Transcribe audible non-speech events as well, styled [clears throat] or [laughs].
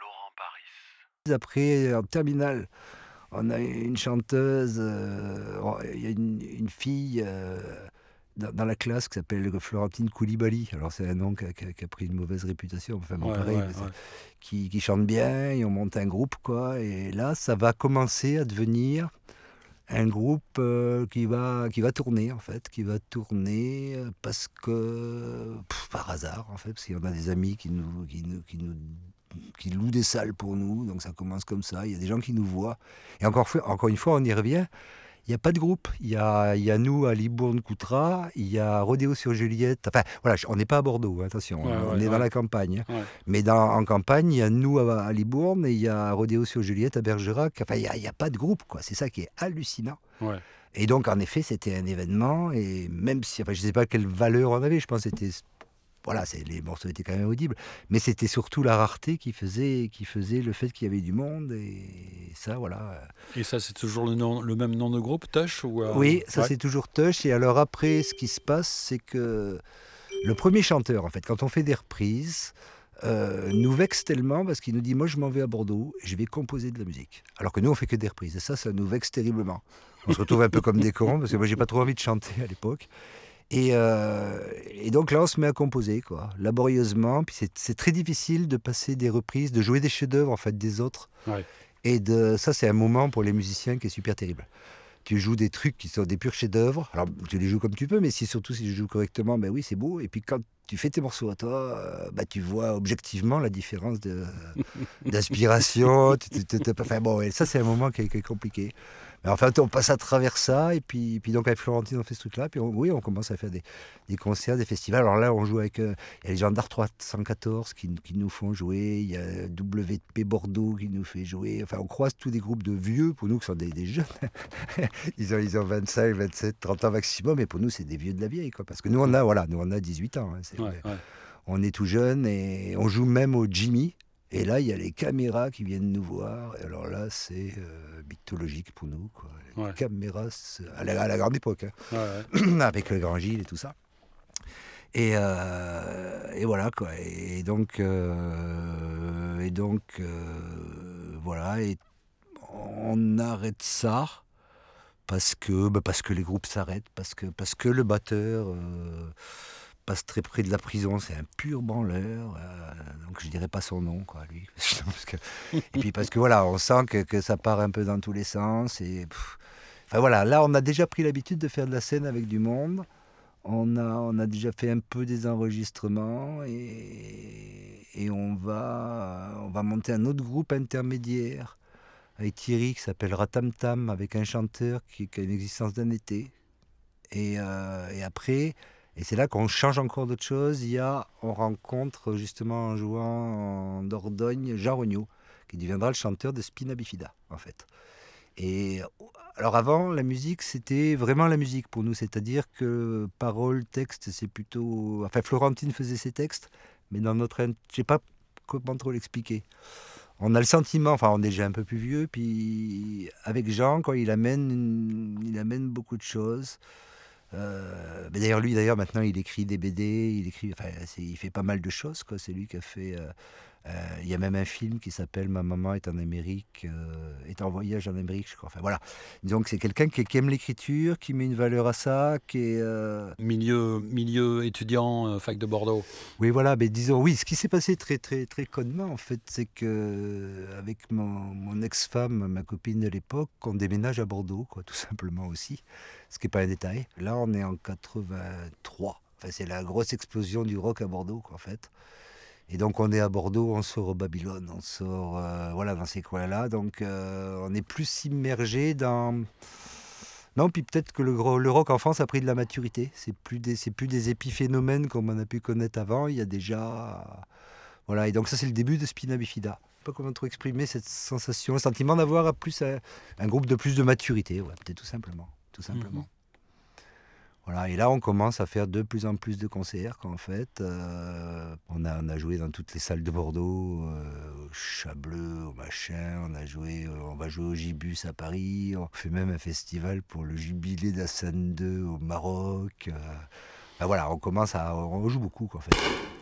Laurent Paris. Après, en terminale, on a une chanteuse, euh, il y a une, fille euh, dans, la classe qui s'appelle Florentine Koulibaly. Alors c'est un nom qui a, pris une mauvaise réputation, enfin bon, pareil, Qui, qui, chante bien, et on monte un groupe, quoi. Et là, ça va commencer à devenir un groupe euh, qui, va, qui va tourner en fait, qui va tourner euh, parce que par hasard en fait, parce qu'il y en a des amis qui qui nous, qui nous qui louent des salles pour nous, donc ça commence comme ça. Il y a des gens qui nous voient. Et encore, encore une fois, on y revient. Il n'y a pas de groupe. Il y a, il y a nous à Libourne-Coutras, il y a Rodéo sur Juliette. Enfin, voilà, on n'est pas à Bordeaux, hein, attention, on est dans la campagne. Hein. Mais dans, en campagne, il y a nous à, Libourne et il y a Rodéo sur Juliette à Bergerac. Enfin, il n'y a, a, pas de groupe, quoi. C'est ça qui est hallucinant. Et donc, en effet, c'était un événement. Et même si, enfin, je ne sais pas quelle valeur on avait, je pense que c'était voilà, les morceaux étaient quand même audibles, mais c'était surtout la rareté qui faisait, qui faisait le fait qu'il y avait du monde et ça, voilà. Et ça, c'est toujours le, nom, le même nom de groupe, Tush ou euh, Oui, ça c'est toujours Tush. Et alors après, ce qui se passe, c'est que le premier chanteur, en fait, quand on fait des reprises, euh, nous vexe tellement parce qu'il nous dit moi je m'en vais à Bordeaux je vais composer de la musique. Alors que nous on fait que des reprises et ça ça nous vexe terriblement. On se retrouve un peu comme des [laughs] corons parce que moi j'ai pas trop envie de chanter à l'époque. Euh, et, donc là, on se met à composer, quoi, laborieusement. Puis c'est très difficile de passer des reprises, de jouer des chefs-d'œuvre en fait des autres. Et de ça, c'est un moment pour les musiciens qui est super terrible. Tu joues des trucs qui sont des purs chefs-d'œuvre. Alors, tu les joues comme tu peux, mais si surtout si tu joues correctement, ben oui, c'est beau. Et puis quand tu fais tes morceaux à toi, euh, bah, tu vois objectivement la différence d'inspiration. [laughs] enfin bon, et ça, c'est un moment qui est compliqué. Mais en fait, on passe à travers ça, et puis, puis donc avec Florentine, on fait ce truc-là, puis oui, on commence à faire des, des, concerts, des festivals. Alors là, on joue avec euh, il y a les gendarmes 314 qui, qui, nous font jouer, il y a WP Bordeaux qui nous fait jouer. Enfin, on croise tous des groupes de vieux, pour nous qui sont des, des jeunes. [laughs] ils, ont, ils ont 25, 27, 30 ans maximum, et pour nous, c'est des vieux de la vieille, quoi. Parce que nous, on a, voilà, nous, on a 18 ans. Hein, on est tout jeune, et on joue même au Jimmy. Et là, il y a les caméras qui viennent nous voir. Et alors là, c'est euh, mythologique pour nous. Quoi. Les caméras, à la, grande époque, hein. [clears throat] avec le grand Gilles et tout ça. Et, euh, et voilà quoi. Et donc, euh, et donc voilà. Et on arrête ça parce que, bah, parce que les groupes s'arrêtent, parce que, parce que le batteur passe très près de la prison, c'est un pur branleur, euh, donc je dirais pas son nom, quoi, lui. [laughs] et puis parce que voilà, on sent que, que, ça part un peu dans tous les sens. Et, enfin voilà, là on a déjà pris l'habitude de faire de la scène avec du monde. On a, on a déjà fait un peu des enregistrements et, et on, va, on va monter un autre groupe intermédiaire avec Thierry qui s'appelle Ratam Tam, avec un chanteur qui, a une existence d'un été. Et, euh, et après, et c'est là qu'on change encore d'autres choses. Il y a, on rencontre justement en jouant en Dordogne Jean Rognaud, qui deviendra le chanteur de Spina Bifida, en fait. Et alors avant, la musique, c'était vraiment la musique pour nous, c'est-à-dire que parole, texte, c'est plutôt. Enfin, Florentine faisait ses textes, mais dans notre. Je sais pas comment trop l'expliquer. On a le sentiment, enfin, on est déjà un peu plus vieux, puis avec Jean, quand il amène, il amène beaucoup de choses. Euh, d'ailleurs, lui, d'ailleurs, maintenant, il écrit des BD, il écrit, enfin, il fait pas mal de choses. Quoi. C'est lui qui a fait. Euh, il y a même un film qui s'appelle Ma maman est en Amérique, est en voyage en Amérique, je crois. Enfin voilà. Donc c'est quelqu'un qui, aime l'écriture, qui met une valeur à ça, qui est milieu milieu étudiant fac de Bordeaux. Oui voilà, mais disons oui. Ce qui s'est passé très très très connement en fait, c'est que avec mon, mon ex-femme, ma copine de l'époque, on déménage à Bordeaux, quoi, tout simplement aussi ce qui n'est pas un détail. Là, on est en 83. Enfin, c'est la grosse explosion du rock à Bordeaux, quoi, en fait. Et donc, on est à Bordeaux, on sort au Babylone, on sort euh, voilà, dans ces coins-là. Donc, euh, on est plus immergé dans. Non, puis peut-être que le, rock en France a pris de la maturité. C'est plus des, plus des épiphénomènes comme on a pu connaître avant. Il y a déjà. Voilà, et donc ça, c'est le début de Spina Bifida. Je sais pas comment trop exprimer cette sensation, le sentiment d'avoir plus un, groupe de plus de maturité, ouais, peut-être tout simplement tout simplement. Mhm. Et là, on commence à faire de plus en plus de concerts. En fait, euh, on, a, joué dans toutes les salles de Bordeaux, euh, au Chableux, au machin. On a joué, euh, on va jouer au Gibus à Paris. On fait même un festival pour le jubilé d'Hassan II au Maroc. voilà, on commence à, on joue beaucoup, fait.